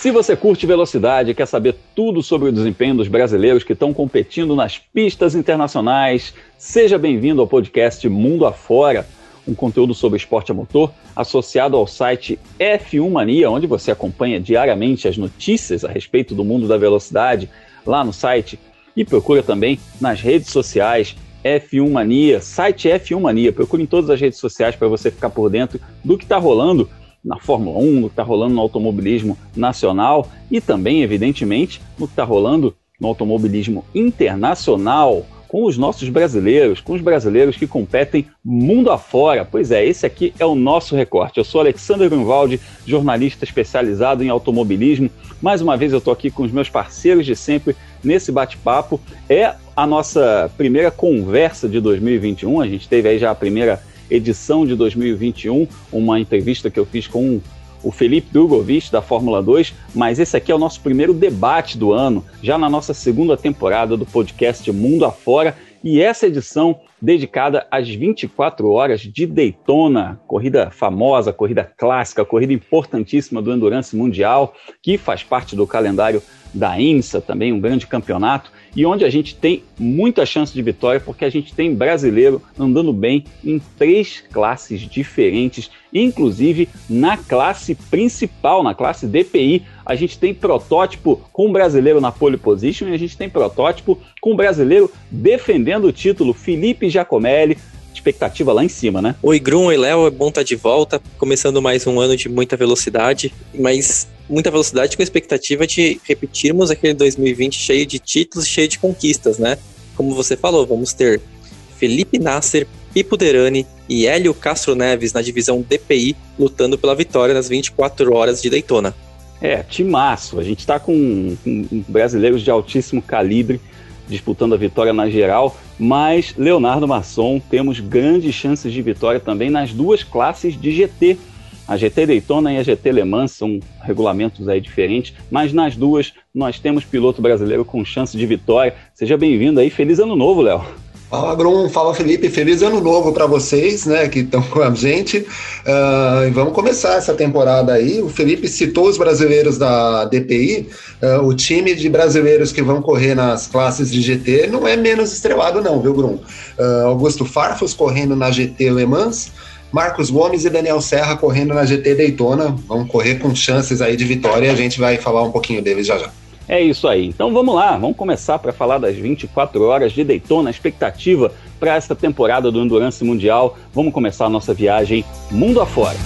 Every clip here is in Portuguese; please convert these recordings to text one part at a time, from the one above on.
Se você curte velocidade e quer saber tudo sobre o desempenho dos brasileiros que estão competindo nas pistas internacionais, seja bem-vindo ao podcast Mundo Afora, um conteúdo sobre esporte a motor associado ao site F1 Mania, onde você acompanha diariamente as notícias a respeito do mundo da velocidade lá no site e procura também nas redes sociais F1 Mania, site F1 Mania. Procure em todas as redes sociais para você ficar por dentro do que está rolando na Fórmula 1, no que está rolando no automobilismo nacional e também, evidentemente, no que está rolando no automobilismo internacional com os nossos brasileiros, com os brasileiros que competem mundo afora. Pois é, esse aqui é o nosso recorte. Eu sou Alexander Grunwald, jornalista especializado em automobilismo. Mais uma vez eu estou aqui com os meus parceiros de sempre nesse bate-papo. É a nossa primeira conversa de 2021. A gente teve aí já a primeira edição de 2021, uma entrevista que eu fiz com o Felipe Drogovic da Fórmula 2, mas esse aqui é o nosso primeiro debate do ano, já na nossa segunda temporada do podcast Mundo Afora, e essa edição dedicada às 24 horas de Daytona, corrida famosa, corrida clássica, corrida importantíssima do Endurance Mundial, que faz parte do calendário da IMSA, também um grande campeonato, e onde a gente tem muita chance de vitória, porque a gente tem brasileiro andando bem em três classes diferentes, inclusive na classe principal, na classe DPI. A gente tem protótipo com brasileiro na pole position e a gente tem protótipo com brasileiro defendendo o título, Felipe Giacomelli, expectativa lá em cima, né? Oi, Grum, oi, Léo, é bom estar tá de volta, começando mais um ano de muita velocidade, mas muita velocidade com a expectativa de repetirmos aquele 2020 cheio de títulos, cheio de conquistas, né? Como você falou, vamos ter Felipe Nasser, Pipo Derani e Hélio Castro Neves na divisão DPI lutando pela vitória nas 24 horas de Daytona. É, timaço. A gente está com, com brasileiros de altíssimo calibre disputando a vitória na geral, mas Leonardo Masson temos grandes chances de vitória também nas duas classes de GT. A GT Daytona e a GT Le Mans são regulamentos aí diferentes, mas nas duas nós temos piloto brasileiro com chance de vitória. Seja bem-vindo aí, feliz ano novo, Léo. Fala, Grum, fala Felipe, feliz ano novo para vocês, né, que estão com a gente. Uh, e vamos começar essa temporada aí. O Felipe citou os brasileiros da DPI. Uh, ah, o time de brasileiros que vão correr nas classes de GT não é menos estrelado, não, viu, Grum? Uh, Augusto Farfus correndo na GT Le Mans. Marcos Gomes e Daniel Serra correndo na GT Daytona. Vão correr com chances aí de vitória a gente vai falar um pouquinho deles já já. É isso aí. Então vamos lá, vamos começar para falar das 24 horas de Daytona, expectativa para esta temporada do Endurance Mundial. Vamos começar a nossa viagem mundo afora.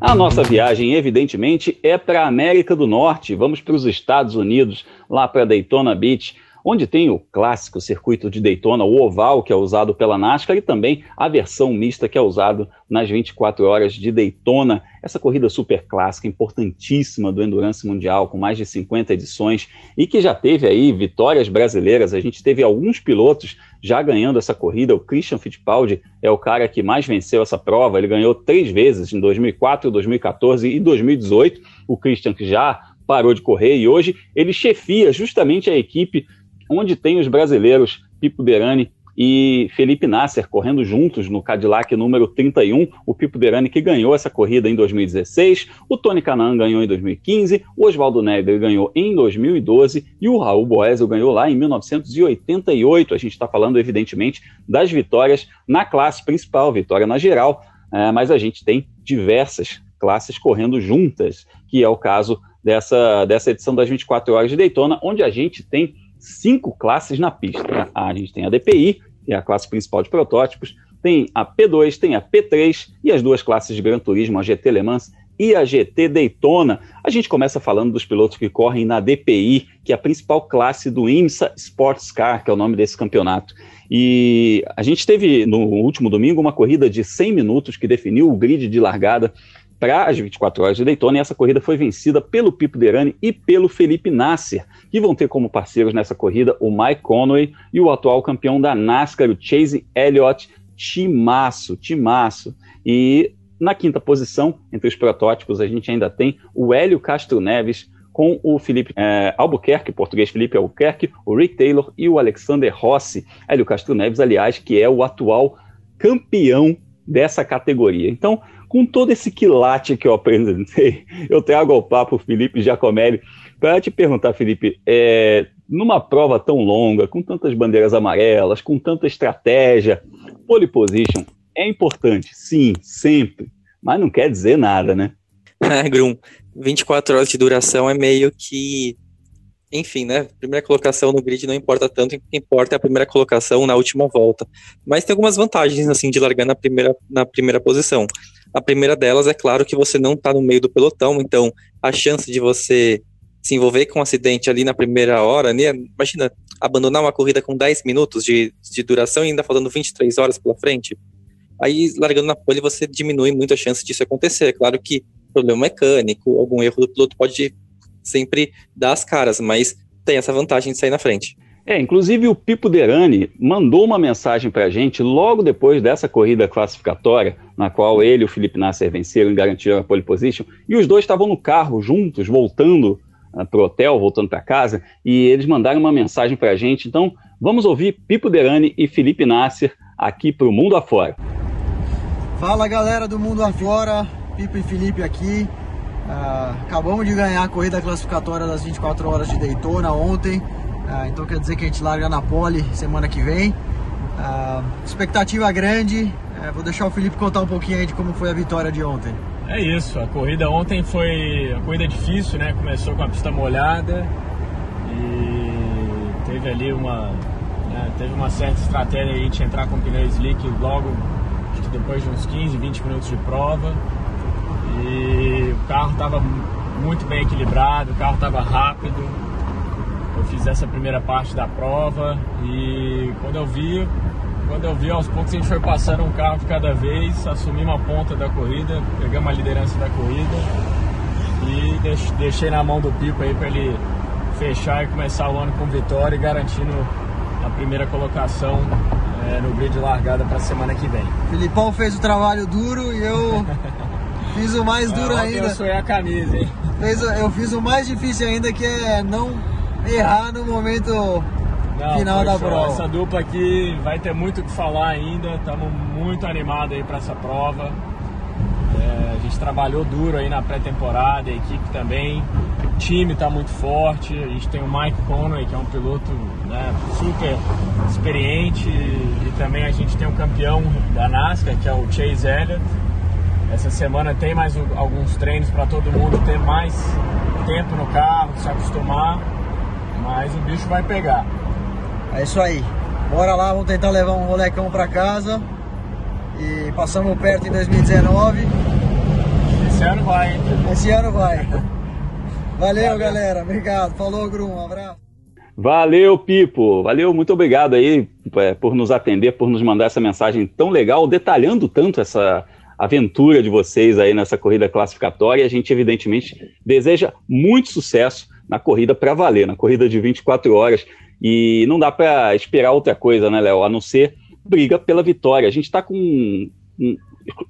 A nossa viagem, evidentemente, é para a América do Norte. Vamos para os Estados Unidos, lá para Daytona Beach, onde tem o clássico circuito de Daytona, o oval, que é usado pela NASCAR, e também a versão mista, que é usado nas 24 horas de Daytona. Essa corrida super clássica, importantíssima do Endurance Mundial, com mais de 50 edições, e que já teve aí vitórias brasileiras. A gente teve alguns pilotos já ganhando essa corrida. O Christian Fittipaldi é o cara que mais venceu essa prova. Ele ganhou três vezes em 2004, 2014 e 2018. O Christian que já parou de correr e hoje ele chefia justamente a equipe onde tem os brasileiros Pipo Derani e Felipe Nasser correndo juntos no Cadillac número 31, o Pipo Derani que ganhou essa corrida em 2016, o Tony Canaan ganhou em 2015, o Oswaldo Neber ganhou em 2012 e o Raul Boesel ganhou lá em 1988. A gente está falando, evidentemente, das vitórias na classe principal, vitória na geral, é, mas a gente tem diversas classes correndo juntas, que é o caso dessa, dessa edição das 24 horas de Daytona, onde a gente tem cinco classes na pista. A gente tem a DPI, que é a classe principal de protótipos, tem a P2, tem a P3 e as duas classes de Gran Turismo, a GT Le Mans e a GT Daytona. A gente começa falando dos pilotos que correm na DPI, que é a principal classe do IMSA Sports Car, que é o nome desse campeonato. E a gente teve no último domingo uma corrida de 100 minutos que definiu o grid de largada para as 24 horas de Daytona e essa corrida foi vencida pelo Pipo Derani e pelo Felipe Nasser, que vão ter como parceiros nessa corrida o Mike Conway e o atual campeão da NASCAR, o Chase Elliott, timaço, timaço. E na quinta posição, entre os protótipos, a gente ainda tem o Hélio Castro Neves com o Felipe é, Albuquerque, português Felipe Albuquerque, o Rick Taylor e o Alexander Rossi. Hélio Castro Neves, aliás, que é o atual campeão dessa categoria. Então, com todo esse quilate que eu apresentei, eu trago ao papo o Felipe Giacomelli para te perguntar, Felipe, é, numa prova tão longa, com tantas bandeiras amarelas, com tanta estratégia, pole position é importante, sim, sempre, mas não quer dizer nada, né? É, Grum, 24 horas de duração é meio que. Enfim, né? Primeira colocação no grid não importa tanto, o que importa é a primeira colocação na última volta. Mas tem algumas vantagens, assim, de largar na primeira, na primeira posição. A primeira delas é claro que você não está no meio do pelotão, então a chance de você se envolver com um acidente ali na primeira hora, né? imagina, abandonar uma corrida com 10 minutos de, de duração e ainda faltando 23 horas pela frente. Aí, largando na pole, você diminui muito a chance disso acontecer. É claro que problema mecânico, algum erro do piloto pode sempre dar as caras, mas tem essa vantagem de sair na frente. É, inclusive o Pipo Derani mandou uma mensagem para a gente logo depois dessa corrida classificatória, na qual ele e o Felipe Nasser venceram e garantiram a pole position, e os dois estavam no carro juntos, voltando uh, ah, para o hotel, voltando para casa, e eles mandaram uma mensagem para a gente. Então, vamos ouvir Pipo Derani e Felipe Nasser aqui para o Mundo Afora. Fala galera do Mundo Afora, Pipo e Felipe aqui. Uh, acabamos de ganhar a corrida classificatória das 24 horas de Daytona ontem. Uh, então quer dizer que a gente larga na pole semana que vem. Uh, expectativa grande. Eh, vou deixar o Felipe contar um pouquinho aí de como foi a vitória de ontem. É isso, a corrida ontem foi uma corrida difícil, né? Começou com a pista molhada e teve ali uma, né, teve uma certa estratégia aí de entrar com pneu slick logo depois de uns 15, 20 minutos de prova. E o carro estava muito bem equilibrado, o carro estava rápido. Eu fiz essa primeira parte da prova e quando eu vi, quando eu vi aos poucos a gente foi passando um carro de cada vez, assumi uma ponta da corrida, pegamos a liderança da corrida e deixei na mão do Pipo aí para ele fechar e começar o ano com vitória e garantindo a primeira colocação é, no grid de largada para a semana que vem. Filipão fez o trabalho duro e eu fiz o mais duro é, ainda. Eu a camisa, hein? Fez, eu fiz o mais difícil ainda, que é não errar no momento não, final da prova. Essa dupla aqui vai ter muito o que falar ainda. Estamos muito animados aí para essa prova. É, a gente trabalhou duro aí na pré-temporada, a equipe também. O time está muito forte. A gente tem o Mike Conway, que é um piloto né, super experiente. E também a gente tem um campeão da NASCAR, que é o Chase Elliott. Essa semana tem mais alguns treinos para todo mundo ter mais tempo no carro, se acostumar. Mas o bicho vai pegar. É isso aí. Bora lá, vamos tentar levar um molecão para casa. E passamos perto em 2019. Esse ano vai, hein? Esse ano vai. Valeu, galera. Obrigado. Falou, Grum. Um abraço. Valeu, Pipo. Valeu, muito obrigado aí é, por nos atender, por nos mandar essa mensagem tão legal, detalhando tanto essa aventura de vocês aí nessa corrida classificatória. A gente, evidentemente, deseja muito sucesso na corrida para valer, na corrida de 24 horas. E não dá para esperar outra coisa, né, Léo? A não ser briga pela vitória. A gente está com um,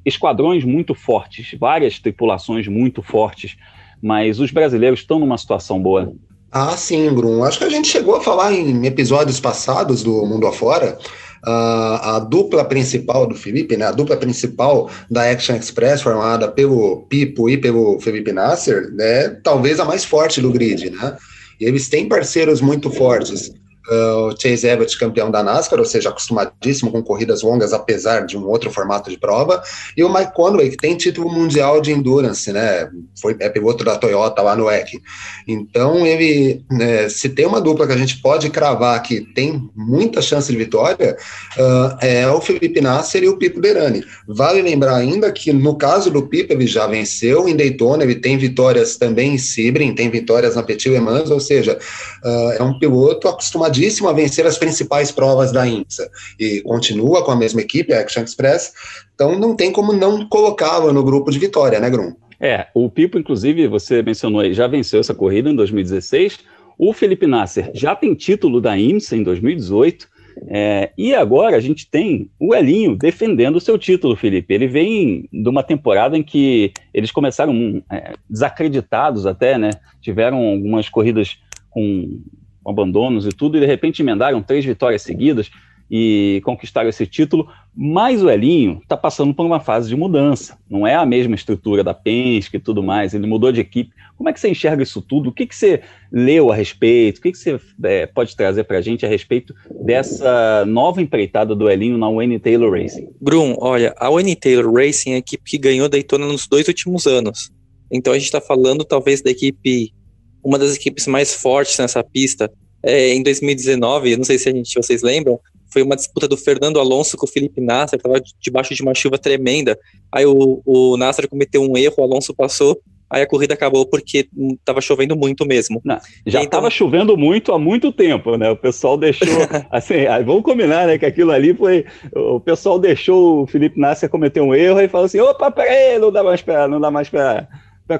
esquadrões muito fortes, várias tripulações muito fortes, mas os brasileiros estão numa situação boa. Ah, sim, Bruno. Acho que a gente chegou a falar em episódios passados do Mundo Afora. Uh, a dupla principal do Felipe, né, a dupla principal da Action Express, formada pelo Pipo e pelo Felipe Nasser, né, talvez a mais forte do grid, né? E eles têm parceiros muito fortes. Uh, o Chase Everett, campeão da NASCAR, ou seja, acostumadíssimo com corridas longas, apesar de um outro formato de prova, e o Mike Conway, que tem título mundial de endurance, né? Foi é piloto da Toyota lá no EC. Então, ele, né, se tem uma dupla que a gente pode cravar que tem muita chance de vitória, uh, é o Felipe Nasser e o Pipo Derani. Vale lembrar ainda que no caso do Pipo, ele já venceu em Daytona, ele tem vitórias também em Sebring, tem vitórias na Petit Le Mans, ou seja, uh, é um piloto acostumado acostumadíssimo a vencer as principais provas da IMSA e continua com a mesma equipe, a Action Express, então não tem como não colocá-lo no grupo de vitória, né, Grum? É, o Pipo, inclusive, você mencionou aí, já venceu essa corrida em 2016. O Felipe Nasser já tem título da IMSA em 2018. É, e agora a gente tem o Elinho defendendo o seu título, Felipe. Ele vem de uma temporada em que eles começaram é, desacreditados até, né? Tiveram algumas corridas com abandonos e tudo, e de repente emendaram três vitórias seguidas e conquistaram esse título, mas o Elinho está passando por uma fase de mudança. Não é a mesma estrutura da Penske e tudo mais, ele mudou de equipe. Como é que você enxerga isso tudo? O que, que você leu a respeito? O que, que você é, pode trazer para a gente a respeito dessa nova empreitada do Elinho na Wayne Taylor Racing? Brum, olha, a Wayne Taylor Racing é a equipe que ganhou Daytona nos dois últimos anos. Então a gente está falando talvez da equipe, uma das equipes mais fortes nessa pista. É, em 2019, não sei se a gente, vocês lembram, foi uma disputa do Fernando Alonso com o Felipe Nasser, estava debaixo de uma chuva tremenda. Aí o, o Nasser cometeu um erro, o Alonso passou, aí a corrida acabou porque estava chovendo muito mesmo. Não, já estava então... chovendo muito há muito tempo, né? O pessoal deixou, assim, vamos combinar, né, que aquilo ali foi, o pessoal deixou o Felipe Nasser cometer um erro e falou assim, opa, peraí, não dá mais para, não dá mais para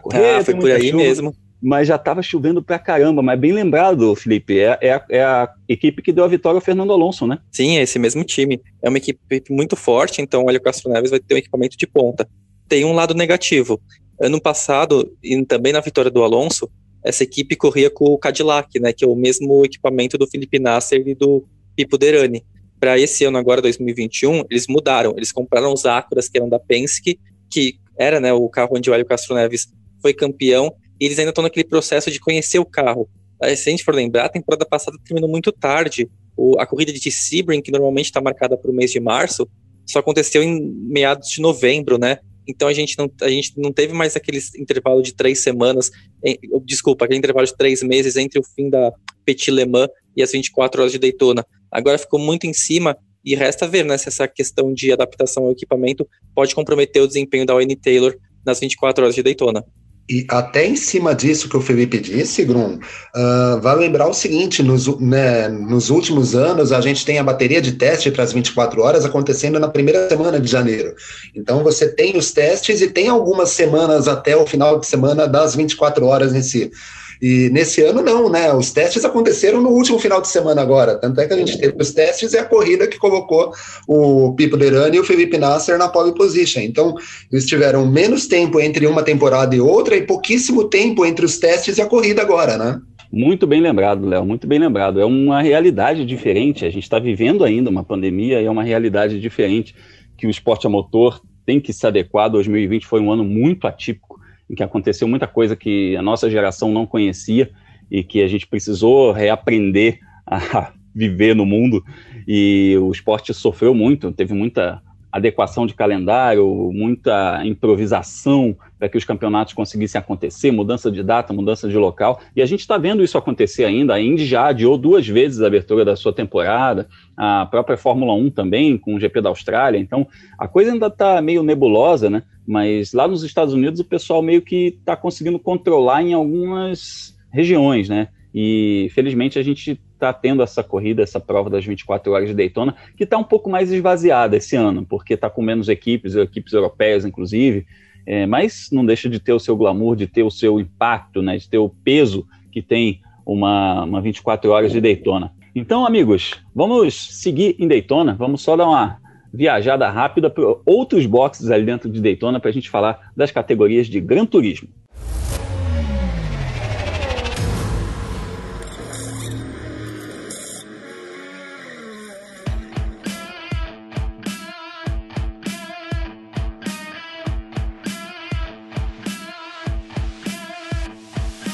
correr. Ah, foi por aí chuva. mesmo mas já estava chovendo pra caramba. Mas bem lembrado, Felipe, é, é, a, é, a equipe que deu a vitória ao Fernando Alonso, né? Sim, é esse mesmo time. É uma equipe muito forte, então o Hélio Castro Neves vai ter um equipamento de ponta. Tem um lado negativo. Ano passado, e também na vitória do Alonso, essa equipe corria com o Cadillac, né, que é o mesmo equipamento do Felipe Nasser e do Pipo Derani. Para esse ano agora, 2021, eles mudaram. Eles compraram os Acuras, que eram da Penske, que era né, o carro onde o Hélio Castro Neves foi campeão, eles ainda estão naquele processo de conhecer o carro. Se a gente for lembrar, a temporada passada terminou muito tarde. O, a corrida de Sebring, que normalmente está marcada para o mês de março, só aconteceu em meados de novembro, né? Então a gente não, a gente não teve mais aquele intervalo de três semanas, em, desculpa, aquele intervalo de três meses entre o fim da Petit Le Mans e as 24 horas de Daytona. Agora ficou muito em cima e resta ver né, se essa questão de adaptação ao equipamento pode comprometer o desempenho da Wayne Taylor nas 24 horas de Daytona. E até em cima disso que o Felipe disse, Grum, uh, vai lembrar o seguinte: nos, né, nos últimos anos, a gente tem a bateria de teste para as 24 horas acontecendo na primeira semana de janeiro. Então, você tem os testes e tem algumas semanas até o final de semana das 24 horas em si. E nesse ano não, né? Os testes aconteceram no último final de semana agora. Tanto é que a gente teve os testes e a corrida que colocou o Pipo Derani e o Felipe Nasser na pole position. Então, eles tiveram menos tempo entre uma temporada e outra e pouquíssimo tempo entre os testes e a corrida agora, né? Muito bem lembrado, Léo, muito bem lembrado. É uma realidade diferente. A gente está vivendo ainda uma pandemia e é uma realidade diferente que o esporte a motor tem que se adequar. 2020 foi um ano muito atípico em que aconteceu muita coisa que a nossa geração não conhecia e que a gente precisou reaprender a viver no mundo. E o esporte sofreu muito, teve muita adequação de calendário, muita improvisação para que os campeonatos conseguissem acontecer, mudança de data, mudança de local. E a gente está vendo isso acontecer ainda. A Indy já adiou duas vezes a abertura da sua temporada, a própria Fórmula 1 também, com o GP da Austrália. Então, a coisa ainda está meio nebulosa, né? Mas lá nos Estados Unidos o pessoal meio que está conseguindo controlar em algumas regiões, né? E felizmente a gente está tendo essa corrida, essa prova das 24 horas de Daytona, que está um pouco mais esvaziada esse ano, porque está com menos equipes, equipes europeias, inclusive, é, mas não deixa de ter o seu glamour, de ter o seu impacto, né, de ter o peso que tem uma, uma 24 horas de Daytona. Então, amigos, vamos seguir em Daytona, vamos só dar uma viajada rápida para outros boxes ali dentro de Daytona para a gente falar das categorias de Gran Turismo.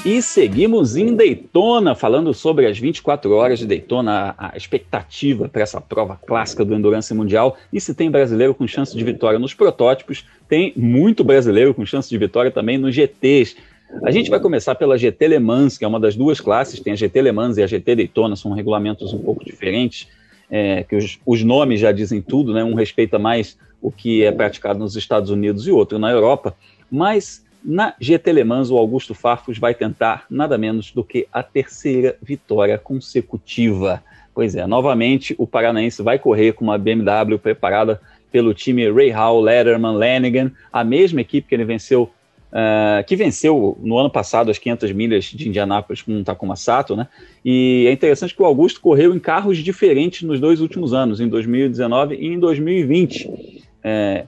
E seguimos em Daytona, falando sobre as 24 horas de Daytona, a, expectativa para essa prova clássica do Endurance Mundial. E se tem brasileiro com chance de vitória nos protótipos, tem muito brasileiro com chance de vitória também nos GTs. A gente vai começar pela GT Le Mans, que é uma das duas classes, tem a GT Le Mans e a GT Daytona, são regulamentos um pouco diferentes, é, que os, os, nomes já dizem tudo, né? um respeita mais o que é praticado nos Estados Unidos e outro na Europa, mas na GT Le Mans, o Augusto Farfus vai tentar nada menos do que a terceira vitória consecutiva. Pois é, novamente o paranaense vai correr com uma BMW preparada pelo time Ray Hall, Letterman, Lanigan, a mesma equipe que ele venceu uh, que venceu no ano passado as 500 milhas de Indianápolis com um Takuma Sato, né? E é interessante que o Augusto correu em carros diferentes nos dois últimos anos, em 2019 e em 2020. É,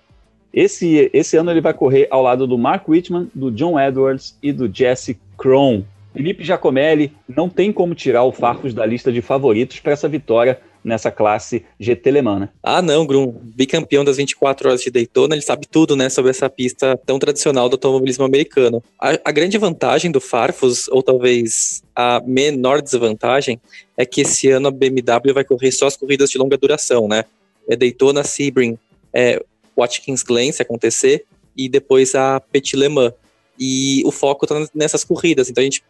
esse, esse ano ele vai correr ao lado do Mark Whitman, do John Edwards e do Jesse Krohn. Felipe Giacomelli não tem como tirar o Farfus da lista de favoritos para essa vitória nessa classe GT Le Mans, né? Ah, não, Grum, bicampeão das 24 horas de Daytona, ele sabe tudo, né, sobre essa pista tão tradicional do automobilismo americano. A, a grande vantagem do Farfus, ou talvez a menor desvantagem, é que esse ano a BMW vai correr só as corridas de longa duração, né? É Daytona, Sebring, é Watkins Glen, se acontecer, e depois a Petit Le Mans. E o foco está nessas corridas, então a gente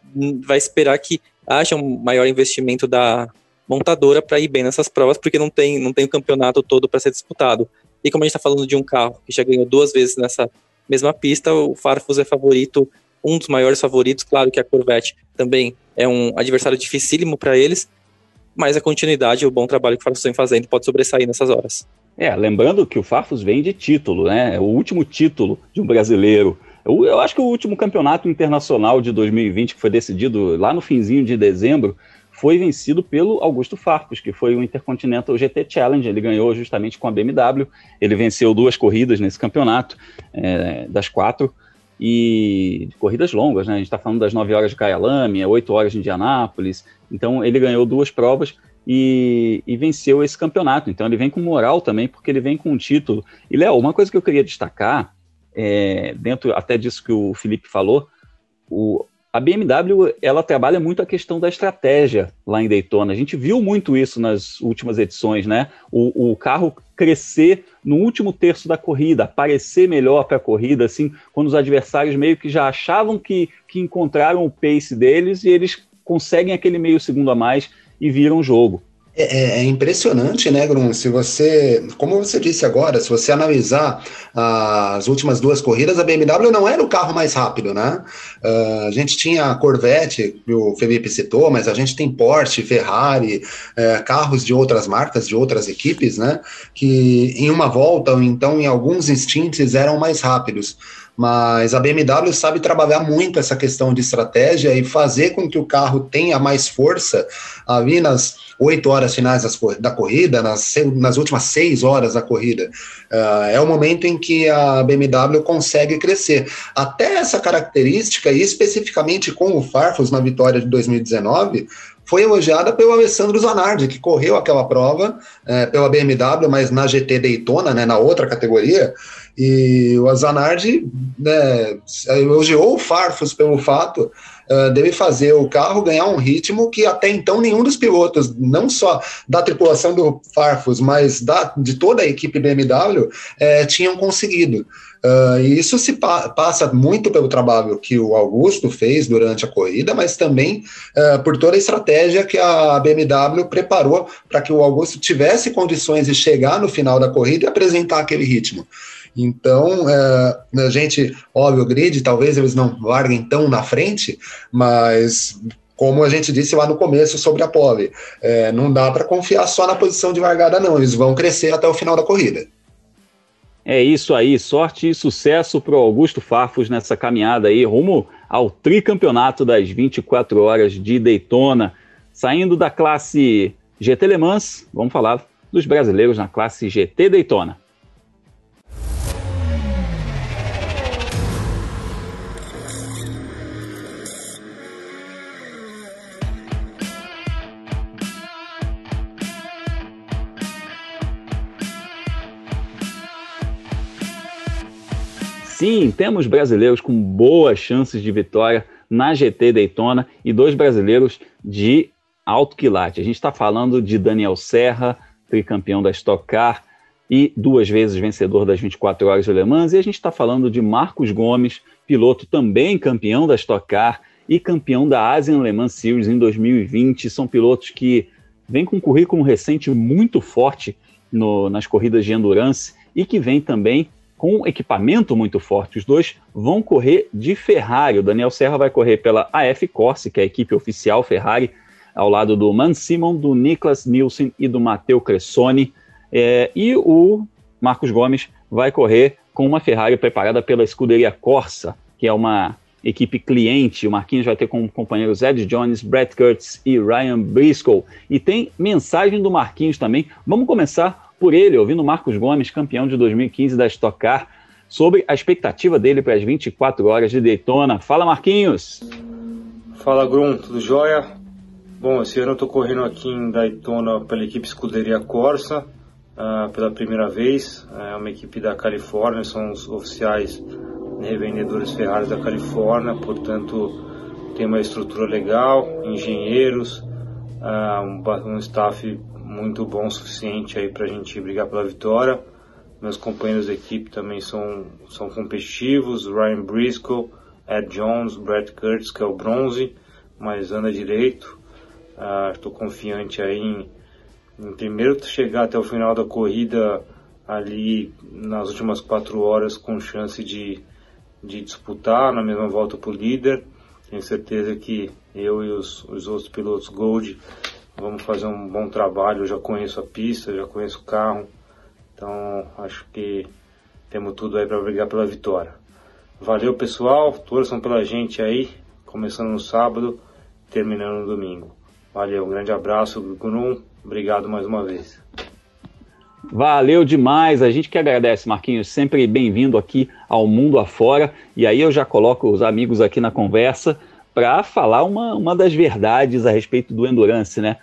vai esperar que haja um maior investimento da montadora para ir bem nessas provas, porque não tem, não tem o campeonato todo para ser disputado. E como a gente está falando de um carro que já ganhou duas vezes nessa mesma pista, o Farfus é favorito, um dos maiores favoritos. Claro que a Corvette também é um adversário dificílimo para eles, mas a continuidade e o bom trabalho que o Farfus vem fazendo pode sobressair nessas horas. É, lembrando que o Farfus vem de título, né? É o último título de um brasileiro. Eu, eu acho que o último campeonato internacional de 2020, que foi decidido lá no finzinho de dezembro, foi vencido pelo Augusto Farfus, que foi o Intercontinental GT Challenge. Ele ganhou justamente com a BMW. Ele venceu duas corridas nesse campeonato, é, das quatro, e corridas longas, né? A gente está falando das 9 horas de Kyalami, 8 horas de Indianápolis. Então, ele ganhou duas provas e, e, venceu esse campeonato. Então, ele vem com moral também, porque ele vem com um título. E, Léo, uma coisa que eu queria destacar, é, dentro até disso que o Felipe falou, o, a BMW ela trabalha muito a questão da estratégia lá em Daytona. A gente viu muito isso nas últimas edições, né? O, o carro crescer no último terço da corrida, aparecer melhor para a corrida, assim, quando os adversários meio que já achavam que, que encontraram o pace deles e eles conseguem aquele meio segundo a mais e viram o jogo. É, é, é, impressionante, né, Grum? Se você, como você disse agora, se você analisar as últimas duas corridas, a BMW não era o carro mais rápido, né? Uh, a gente tinha a Corvette, que o Felipe citou, mas a gente tem Porsche, Ferrari, uh, carros de outras marcas, de outras equipes, né? Que em uma volta, ou então em alguns instintos, eram mais rápidos mas a BMW sabe trabalhar muito essa questão de estratégia e fazer com que o carro tenha mais força ali nas oito horas finais da corrida, nas, nas últimas seis horas da corrida. Uh, é o momento em que a BMW consegue crescer. Até essa característica, e especificamente com o Farfus na vitória de 2019, foi elogiada pelo Alessandro Zanardi, que correu aquela prova é, pela BMW, mas na GT Daytona, né, na outra categoria, e o Zanardi né, elogiou o Farfus pelo fato uh, dele fazer o carro ganhar um ritmo que até então nenhum dos pilotos, não só da tripulação do Farfus, mas da, de toda a equipe BMW, é, tinham conseguido. Uh, e isso se pa passa muito pelo trabalho que o Augusto fez durante a corrida, mas também uh, por toda a estratégia que a BMW preparou para que o Augusto tivesse condições de chegar no final da corrida e apresentar aquele ritmo. Então, uh, a gente, óbvio, o grid, talvez eles não larguem tão na frente, mas como a gente disse lá no começo sobre a pole, é, não dá para confiar só na posição de largada, não. Eles vão crescer até o final da corrida. É isso aí, sorte e sucesso para o Augusto Farfus nessa caminhada aí, rumo ao tricampeonato das 24 horas de Daytona. Saindo da classe GT Le Mans, vamos falar dos brasileiros na classe GT Daytona. Sim, temos brasileiros com boas chances de vitória na GT Daytona e dois brasileiros de alto quilate. A gente está falando de Daniel Serra, tricampeão da Stock Car e duas vezes vencedor das 24 horas de Le Mans, e a gente está falando de Marcos Gomes, piloto também campeão da Stock Car e campeão da Asian Le Mans Series em 2020. São pilotos que vêm com um currículo recente muito forte no, nas corridas de endurance e que vêm também com equipamento muito forte. Os dois vão correr de Ferrari. O Daniel Serra vai correr pela AF Corse, que é a equipe oficial Ferrari, ao lado do Man Simon, do Niklas Nielsen e do Matteo Cressoni. É, e o Marcos Gomes vai correr com uma Ferrari preparada pela escuderia Corsa. que é uma equipe cliente. O Marquinhos vai ter como companheiros Ed Jones, Brett Kurtz e Ryan Briscoe. E tem mensagem do Marquinhos também. Vamos começar por ele, ouvindo Marcos Gomes, campeão de 2015 da Stock Car, sobre a expectativa dele para as 24 horas de Daytona. Fala, Marquinhos! Fala, Grum, tudo jóia? Bom, esse ano eu estou correndo aqui em Daytona pela equipe Escuderia Corsa, uh, pela primeira vez. É uma equipe da Califórnia, são os oficiais revendedores Ferrari da Califórnia, portanto tem uma estrutura legal, engenheiros, uh, um, um staff muito bom o suficiente aí para a gente brigar pela vitória. Meus companheiros de equipe também são, são competitivos, Ryan Briscoe, Ed Jones, Brett Kurtz, que é o bronze, mas anda direito. Estou uh, confiante aí em, em primeiro chegar até o final da corrida ali nas últimas quatro horas com chance de de disputar na mesma volta para o líder. Tenho certeza que eu e os, os outros pilotos Gold vamos fazer um bom trabalho. Eu já conheço a pista, já conheço o carro, então acho que temos tudo aí para brigar pela vitória. Valeu pessoal, torçam pela gente aí, começando no sábado, terminando no domingo. Valeu, um grande abraço, Grum, obrigado mais uma vez. Valeu demais, a gente que agradece, Marquinhos, sempre bem-vindo aqui ao Mundo Afora. E aí eu já coloco os amigos aqui na conversa para falar uma, uma das verdades a respeito do Endurance, né?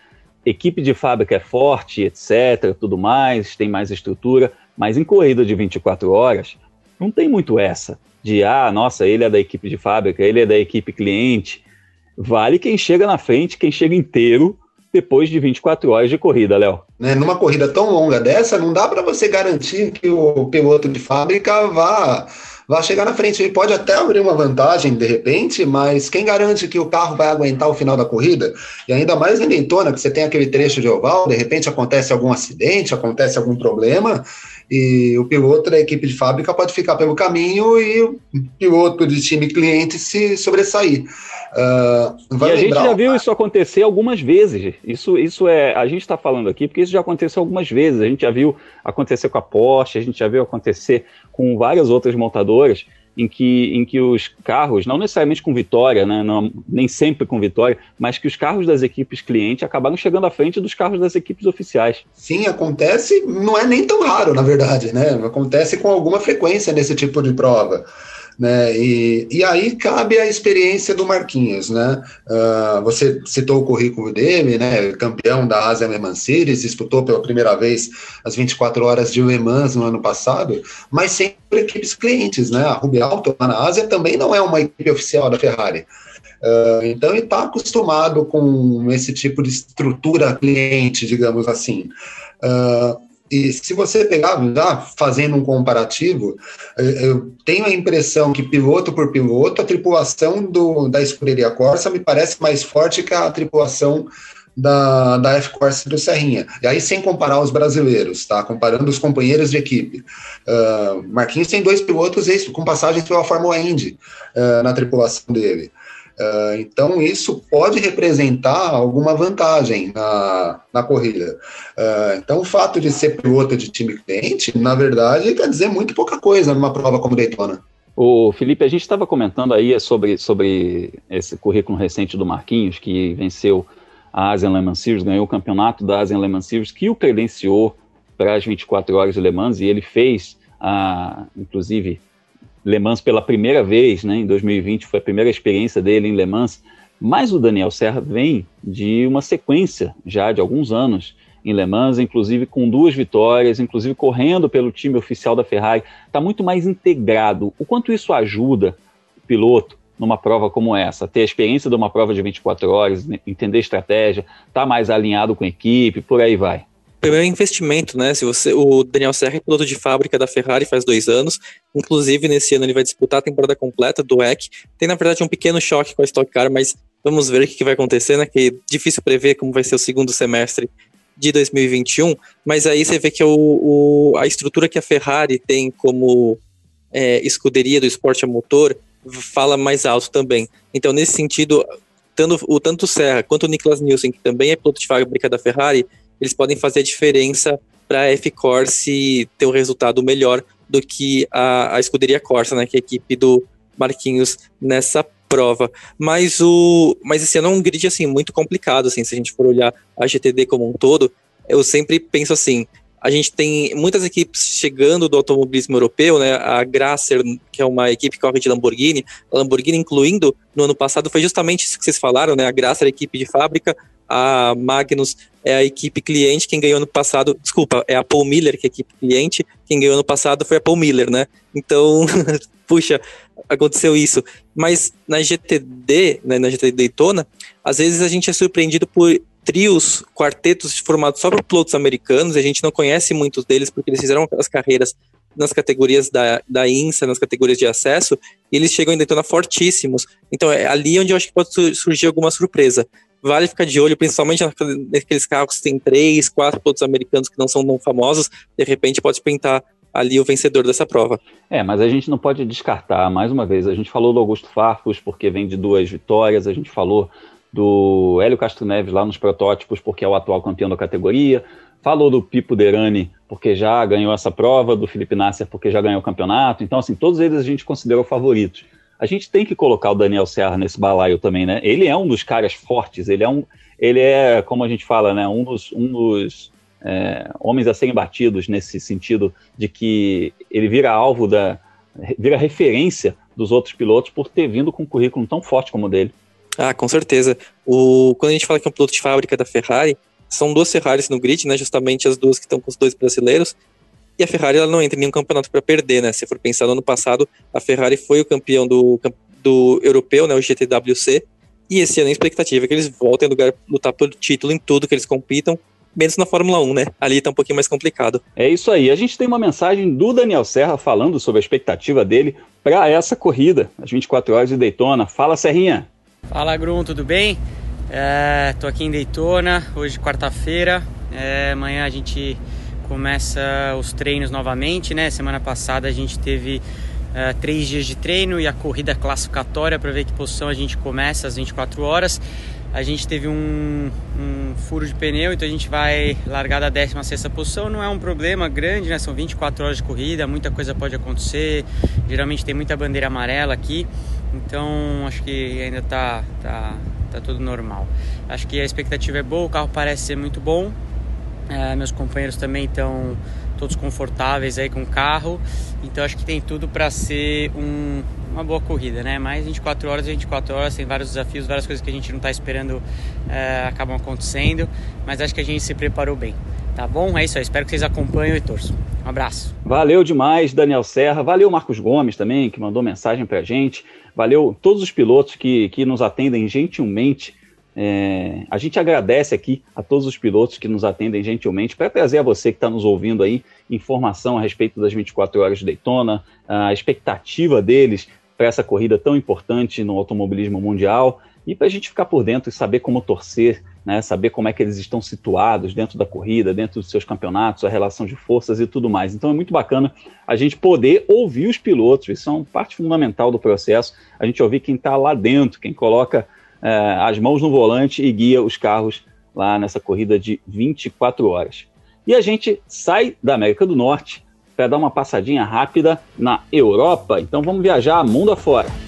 Equipe de fábrica é forte, etc, tudo mais, tem mais estrutura, mas em corrida de 24 horas, não tem muito essa de, ah, nossa, ele é da equipe de fábrica, ele é da equipe cliente. Vale quem chega na frente, quem chega inteiro depois de 24 horas de corrida, Léo. Né, numa corrida tão longa dessa, não dá para você garantir que o piloto de fábrica vá, vá chegar na frente. Ele pode até abrir uma vantagem de repente, mas quem garante que o carro vai aguentar o final da corrida? E ainda mais em Daytona, que você tem aquele trecho de oval, de repente acontece algum acidente, acontece algum problema, e o piloto da equipe de fábrica pode ficar pelo caminho e o piloto de time cliente se sobressair. Uh, e a gente já viu isso acontecer algumas vezes. Isso, isso é. A gente está falando aqui porque isso já aconteceu algumas vezes. A gente já viu acontecer com a Porsche, a gente já viu acontecer com várias outras montadoras em que, em que os carros, não necessariamente com vitória, né, não, nem sempre com vitória, mas que os carros das equipes clientes acabaram chegando à frente dos carros das equipes oficiais. Sim, acontece, não é nem tão raro, na verdade, né? Acontece com alguma frequência nesse tipo de prova. Né? E, e aí cabe a experiência do Marquinhos, né? Uh, você citou o currículo dele, né? Campeão da Ásia Le Mans Series, disputou pela primeira vez as 24 horas de Le Mans no ano passado, mas sempre equipes clientes, né? A Ruby Alto lá na Ásia também não é uma equipe oficial da Ferrari. Uh, então ele está acostumado com esse tipo de estrutura cliente, digamos assim. Uh, e se você pegar, já fazendo um comparativo, eu tenho a impressão que piloto por piloto, a tripulação do, da escuderia Corsa me parece mais forte que a tripulação da, da F-Corse do Serrinha. E aí, sem comparar os brasileiros, tá? Comparando os companheiros de equipe. Uh, Marquinhos tem dois pilotos com passagens pela Fórmula Indy uh, na tripulação dele. Uh, então, isso pode representar alguma vantagem na, na corrida. Uh, então, o fato de ser piloto de time cliente, na verdade, quer dizer muito pouca coisa numa prova como Daytona. O Felipe, a gente estava comentando aí sobre, sobre esse currículo recente do Marquinhos, que venceu a Asian Le Mans Series, ganhou o campeonato da Asian Le Mans Series, que o credenciou para as 24 horas de Le Mans, e ele fez, ah, inclusive, Le Mans pela primeira vez, né, em 2020, foi a primeira experiência dele em Le Mans, mas o Daniel Serra vem de uma sequência já de alguns anos em Le Mans, inclusive com duas vitórias, inclusive correndo pelo time oficial da Ferrari, está muito mais integrado. O quanto isso ajuda o piloto numa prova como essa, ter a experiência de uma prova de 24 horas, entender estratégia, estar tá mais alinhado com a equipe, por aí vai primeiro investimento, né? Se você, o Daniel Serra é piloto de fábrica da Ferrari faz dois anos, inclusive nesse ano ele vai disputar a temporada completa do WEC. Tem na verdade um pequeno choque com a Stock Car, mas vamos ver o que vai acontecer, né? Que é difícil prever como vai ser o segundo semestre de 2021. Mas aí você vê que o, o a estrutura que a Ferrari tem como é, escuderia do esporte a motor fala mais alto também. Então nesse sentido, tanto o tanto Serra quanto o Niklas Nielsen, que também é piloto de fábrica da Ferrari eles podem fazer a diferença para a F-Corse ter um resultado melhor do que a, a escuderia Corsa, né, que é a equipe do, Marquinhos nessa prova. Mas o, mas esse ano é um grid assim muito complicado, assim, se a gente for olhar a GTD como um todo, eu sempre penso assim, a gente tem muitas equipes chegando do automobilismo europeu, né? A Grasser, que é uma equipe que corre de Lamborghini, a Lamborghini, incluindo no ano passado, foi justamente isso que vocês falaram, né? A Grasser é a equipe de fábrica, a Magnus é a equipe cliente, quem ganhou ano passado, desculpa, é a Paul Miller, que é a equipe cliente, quem ganhou ano passado foi a Paul Miller, né? Então, puxa, aconteceu isso. Mas na GTD, né, na GTD Daytona, às vezes a gente é surpreendido por trios, quartetos formados só por pilotos americanos, a gente não conhece muitos deles porque eles fizeram as carreiras nas categorias da, da INSA, nas categorias de acesso, e eles chegam em Daytona fortíssimos. Então é ali onde eu acho que pode surgir alguma surpresa. Vale ficar de olho, principalmente naqueles carros que tem três, quatro pilotos americanos que não são tão famosos, de repente pode pintar ali o vencedor dessa prova. É, mas a gente não pode descartar, mais uma vez, a gente falou do Augusto Farfus porque vem de duas vitórias, a gente falou do Hélio Castro Neves lá nos protótipos porque é o atual campeão da categoria, falou do Pipo Derani porque já ganhou essa prova, do Felipe Nasser porque já ganhou o campeonato, então assim, todos eles a gente considerou favoritos. A gente tem que colocar o Daniel Serra nesse balaio também, né? Ele é um dos caras fortes, ele é um, ele é, como a gente fala, né, um dos, um dos é, homens a serem batidos nesse sentido de que ele vira alvo da. vira referência dos outros pilotos por ter vindo com um currículo tão forte como o dele. Ah, com certeza. O, quando a gente fala que é um piloto de fábrica da Ferrari, são duas Ferraris no grid, né? Justamente as duas que estão com os dois brasileiros. E a Ferrari ela não entra em nenhum campeonato para perder, né? Se for pensar no ano passado, a Ferrari foi o campeão do, do europeu, né? O GTWC. E esse ano a expectativa é que eles voltem a lugar, lutar pelo título em tudo que eles compitam menos na Fórmula 1, né? Ali tá um pouquinho mais complicado. É isso aí. A gente tem uma mensagem do Daniel Serra falando sobre a expectativa dele para essa corrida, as 24 horas de Daytona. Fala, Serrinha. Fala, Grum, tudo bem? É, tô aqui em Daytona, hoje quarta-feira. É, amanhã a gente começa os treinos novamente, né? Semana passada a gente teve uh, três dias de treino e a corrida classificatória para ver que posição a gente começa às 24 horas. A gente teve um, um, furo de pneu, então a gente vai largar da 16 posição. Não é um problema grande, né? São 24 horas de corrida, muita coisa pode acontecer. Geralmente tem muita bandeira amarela aqui, então acho que ainda tá, tá, tá tudo normal. Acho que a expectativa é boa, o carro parece ser muito bom. É, meus companheiros também estão todos confortáveis aí com o carro, então acho que tem tudo para ser um, uma boa corrida, né? Mais 24 horas, 24 horas, tem vários desafios, várias coisas que a gente não está esperando é, acabam acontecendo, mas acho que a gente se preparou bem. Tá bom? É isso aí. Espero que vocês acompanhem e torçam. Um abraço. Valeu demais, Daniel Serra. Valeu, Marcos Gomes também, que mandou mensagem pra gente. Valeu todos os pilotos que, que nos atendem gentilmente. É, a gente agradece aqui a todos os pilotos que nos atendem gentilmente para trazer a você que está nos ouvindo aí informação a respeito das 24 horas de Daytona, a expectativa deles para essa corrida tão importante no automobilismo mundial e para a gente ficar por dentro e saber como torcer, né, saber como é que eles estão situados dentro da corrida, dentro dos seus campeonatos, a relação de forças e tudo mais. Então é muito bacana a gente poder ouvir os pilotos, isso é uma parte fundamental do processo, a gente ouvir quem está lá dentro, quem coloca é, as mãos no volante e guia os carros lá nessa corrida de 24 horas. E a gente sai da América do Norte para dar uma passadinha rápida na Europa. Então vamos viajar mundo afora.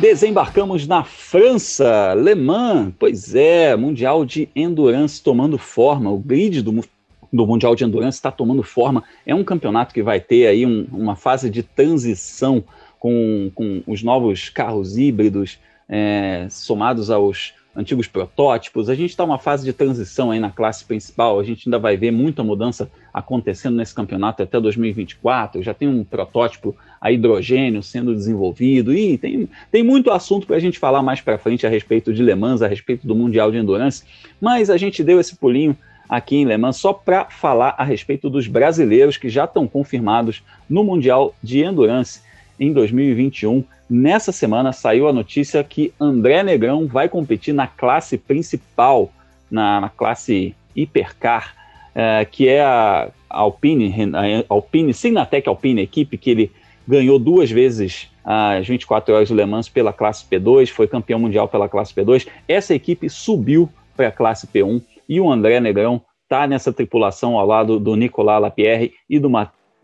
Desembarcamos na França, Le Mans, pois é, Mundial de Endurance tomando forma, o grid do, do Mundial de Endurance está tomando forma. É um campeonato que vai ter aí um, uma fase de transição com, com os novos carros híbridos é, somados aos antigos protótipos. A gente está numa fase de transição aí na classe principal. A gente ainda vai ver muita mudança acontecendo nesse campeonato até 2024. Já tem um protótipo a hidrogênio sendo desenvolvido e tem, tem muito assunto para a gente falar mais para frente a respeito de Le Mans, a respeito do Mundial de Endurance. Mas a gente deu esse pulinho aqui em Le Mans só para falar a respeito dos brasileiros que já estão confirmados no Mundial de Endurance em 2021. Nessa semana saiu a notícia que André Negrão vai competir na classe principal, na, na classe hipercar, é, que é a Alpine, a Alpine, Sinatec Alpine, equipe que ele, ganhou duas vezes as 24 horas do Le Mans pela classe P2, foi campeão mundial pela classe P2. Essa equipe subiu para a classe P1 e o André Negrão está nessa tripulação ao lado do Nicolas Lapierre e do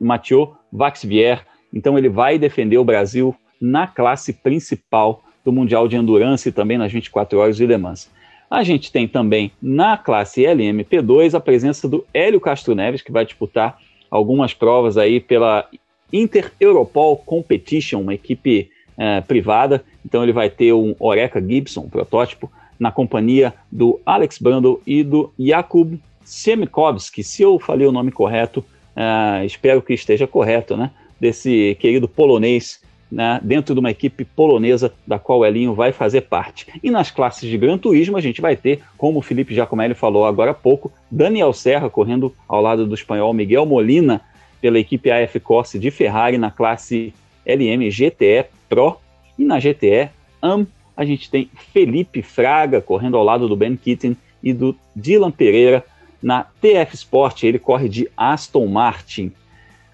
Mathieu Vaxvier. Então ele vai defender o Brasil na classe principal do Mundial de Endurance e também nas 24 horas de Le Mans. A gente tem também na classe LMP2 a presença do Hélio Castro Neves, que vai disputar algumas provas aí pela Inter Europol Competition, uma equipe é, privada. Então ele vai ter um Oreca Gibson, protótipo, na companhia do Alex Brandl e do Jakub Semikovski, se eu falei o nome correto, é, espero que esteja correto, né? Desse querido polonês né, dentro de uma equipe polonesa da qual o Elinho vai fazer parte. E nas classes de Gran Turismo a gente vai ter, como o Felipe Giacomelli falou agora há pouco, Daniel Serra correndo ao lado do espanhol Miguel Molina pela equipe AF Corse de Ferrari na classe LM GTE Pro e na GTE AM a gente tem Felipe Fraga correndo ao lado do Ben Kitten e do Dylan Pereira na TF Sport, ele corre de Aston Martin.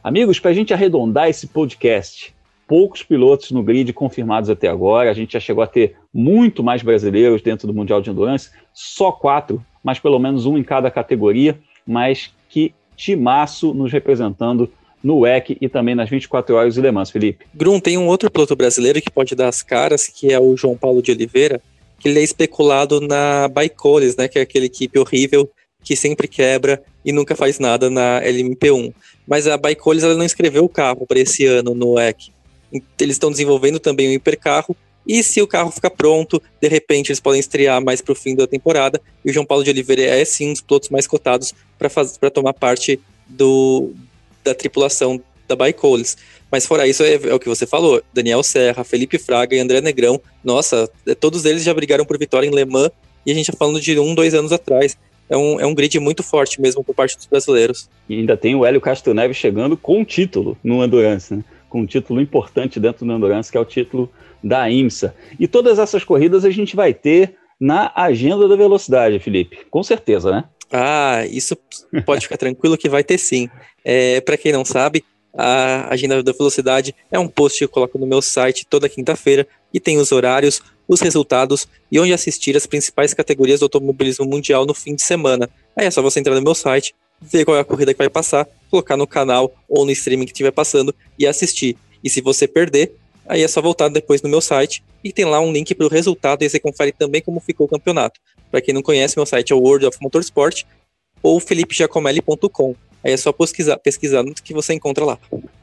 Amigos, para a gente arredondar esse podcast, poucos pilotos no grid confirmados até agora. A gente já chegou a ter muito mais brasileiros dentro do Mundial de Endurance, só quatro, mas pelo menos um em cada categoria. Mas que timaço nos representando no WEC e também nas 24 horas de Le Mans, Felipe. Grum, tem um outro piloto brasileiro que pode dar as caras, que é o João Paulo de Oliveira, que ele é especulado na Baicoles, né, que é aquela equipe horrível que sempre quebra e nunca faz nada na LMP1. Mas a Baicoles ela não escreveu o carro para esse ano no WEC. Eles estão desenvolvendo também o hipercarro. E se o carro ficar pronto, de repente eles podem estrear mais para o fim da temporada. E o João Paulo de Oliveira é sim um dos pilotos mais cotados para tomar parte do, da tripulação da Baicoles. Mas fora isso, é, é, o que você falou: Daniel Serra, Felipe Fraga e André Negrão. Nossa, é, todos eles já brigaram por vitória em Le Mans. E a gente está falando de um, dois anos atrás. É um, é um grid muito forte mesmo por parte dos brasileiros. E ainda tem o Hélio Castro Neves chegando com título no Endurance, né? com um título importante dentro do Endurance, que é o título da IMSA. E todas essas corridas a gente vai ter na agenda da velocidade, Felipe. Com certeza, né? Ah, isso pode ficar tranquilo que vai ter sim. É, Para quem não sabe, a agenda da velocidade é um post que eu coloco no meu site toda quinta-feira e tem os horários, os resultados e onde assistir as principais categorias do automobilismo mundial no fim de semana. Aí é só você entrar no meu site, ver qual é a corrida que vai passar, colocar no canal ou no streaming que estiver passando e assistir. E se você perder, aí é só voltar depois no meu site e tem lá um link para o resultado e você confere também como ficou o campeonato. Para quem não conhece, meu site é o World of Motorsport ou felipejacomelli.com. Aí é só pesquisar, pesquisar no que você encontra lá.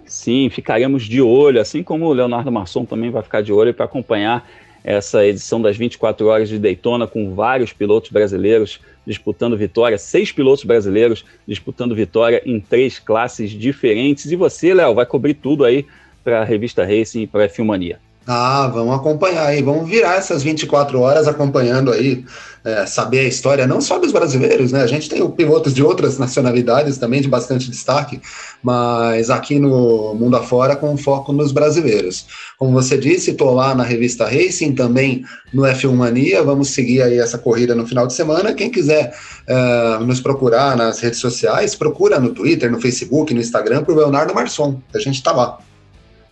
Sim, ficaremos de olho, assim como o Leonardo Masson também vai ficar de olho para acompanhar essa edição das 24 horas de Daytona com vários pilotos brasileiros disputando vitória, seis pilotos brasileiros disputando vitória em três classes diferentes. E você, Léo, vai cobrir tudo aí para a revista Racing e para a Filmania. Ah, vamos acompanhar aí, vamos virar essas 24 horas acompanhando aí, é, saber a história não só dos brasileiros, né? A gente tem pilotos de outras nacionalidades também de bastante destaque, mas aqui no mundo afora com foco nos brasileiros. Como você disse, estou lá na revista Racing, também no F1 Mania, vamos seguir aí essa corrida no final de semana. Quem quiser uh, nos procurar nas redes sociais, procura no Twitter, no Facebook, no Instagram por Leonardo Marçom, a gente está lá.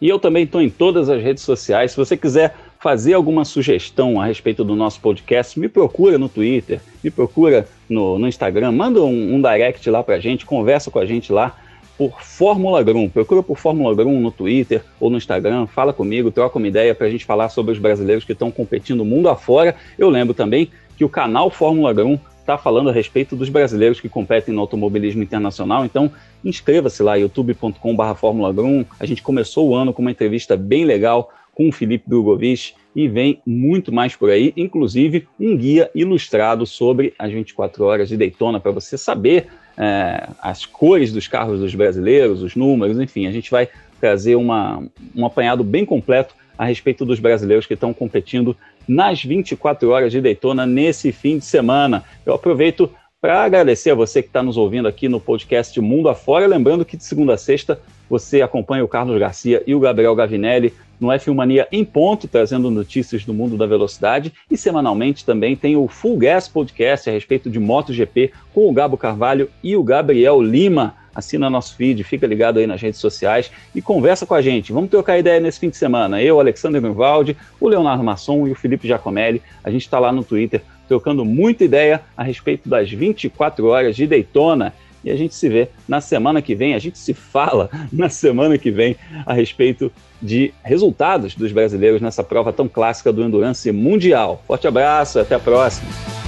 E eu também estou em todas as redes sociais. Se você quiser fazer alguma sugestão a respeito do nosso podcast, me procura no Twitter, me procura no, no Instagram, manda um, um direct lá para a gente, conversa com a gente lá por Fórmula Grum. Procura por Fórmula Grum no Twitter ou no Instagram, fala comigo, troca uma ideia para a gente falar sobre os brasileiros que estão competindo mundo afora. Eu lembro também que o canal Fórmula Grum está falando a respeito dos brasileiros que competem no automobilismo internacional. Então, inscreva-se lá, youtube.com.br Fórmula A gente começou o ano com uma entrevista bem legal com o Felipe Drogovic e vem muito mais por aí, inclusive um guia ilustrado sobre as 24 horas de Daytona, para você saber é, as cores dos carros dos brasileiros, os números, enfim, a gente vai trazer uma, um apanhado bem completo a respeito dos brasileiros que estão competindo nas 24 horas de Daytona nesse fim de semana. Eu aproveito para agradecer a você que está nos ouvindo aqui no podcast Mundo Afora. Lembrando que de segunda a sexta você acompanha o Carlos Garcia e o Gabriel Gavinelli no F1 Mania em ponto, trazendo notícias do mundo da velocidade. E semanalmente também tem o Full Gas Podcast a respeito de MotoGP com o Gabo Carvalho e o Gabriel Lima. Assina nosso feed, fica ligado aí nas redes sociais e conversa com a gente. Vamos trocar ideia nesse fim de semana. Eu, Alexandre Grunwald, o Leonardo Masson e o Felipe Giacomelli. A gente está lá no Twitter trocando muita ideia a respeito das 24 horas de Daytona. E a gente se vê na semana que vem, a gente se fala na semana que vem a respeito de resultados dos brasileiros nessa prova tão clássica do Endurance Mundial. Forte abraço, até a próxima.